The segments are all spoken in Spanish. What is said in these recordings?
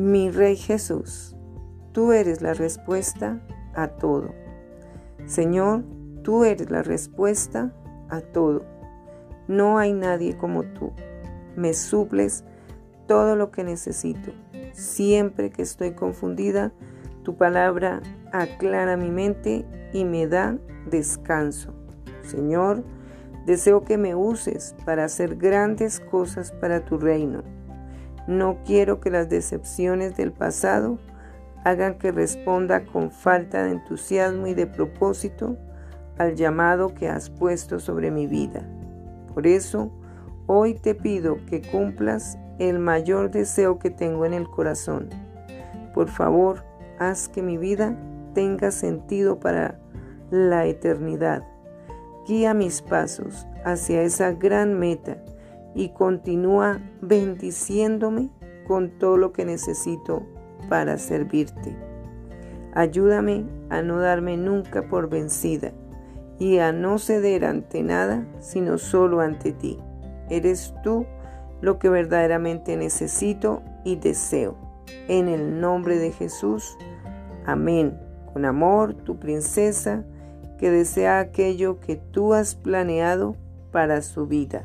Mi Rey Jesús, tú eres la respuesta a todo. Señor, tú eres la respuesta a todo. No hay nadie como tú. Me suples todo lo que necesito. Siempre que estoy confundida, tu palabra aclara mi mente y me da descanso. Señor, deseo que me uses para hacer grandes cosas para tu reino. No quiero que las decepciones del pasado hagan que responda con falta de entusiasmo y de propósito al llamado que has puesto sobre mi vida. Por eso, hoy te pido que cumplas el mayor deseo que tengo en el corazón. Por favor, haz que mi vida tenga sentido para la eternidad. Guía mis pasos hacia esa gran meta y continúa bendiciéndome con todo lo que necesito para servirte. Ayúdame a no darme nunca por vencida y a no ceder ante nada, sino solo ante ti. Eres tú lo que verdaderamente necesito y deseo. En el nombre de Jesús. Amén. Con amor, tu princesa, que desea aquello que tú has planeado para su vida.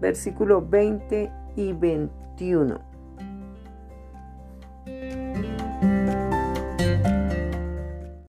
versículos 20 y 21.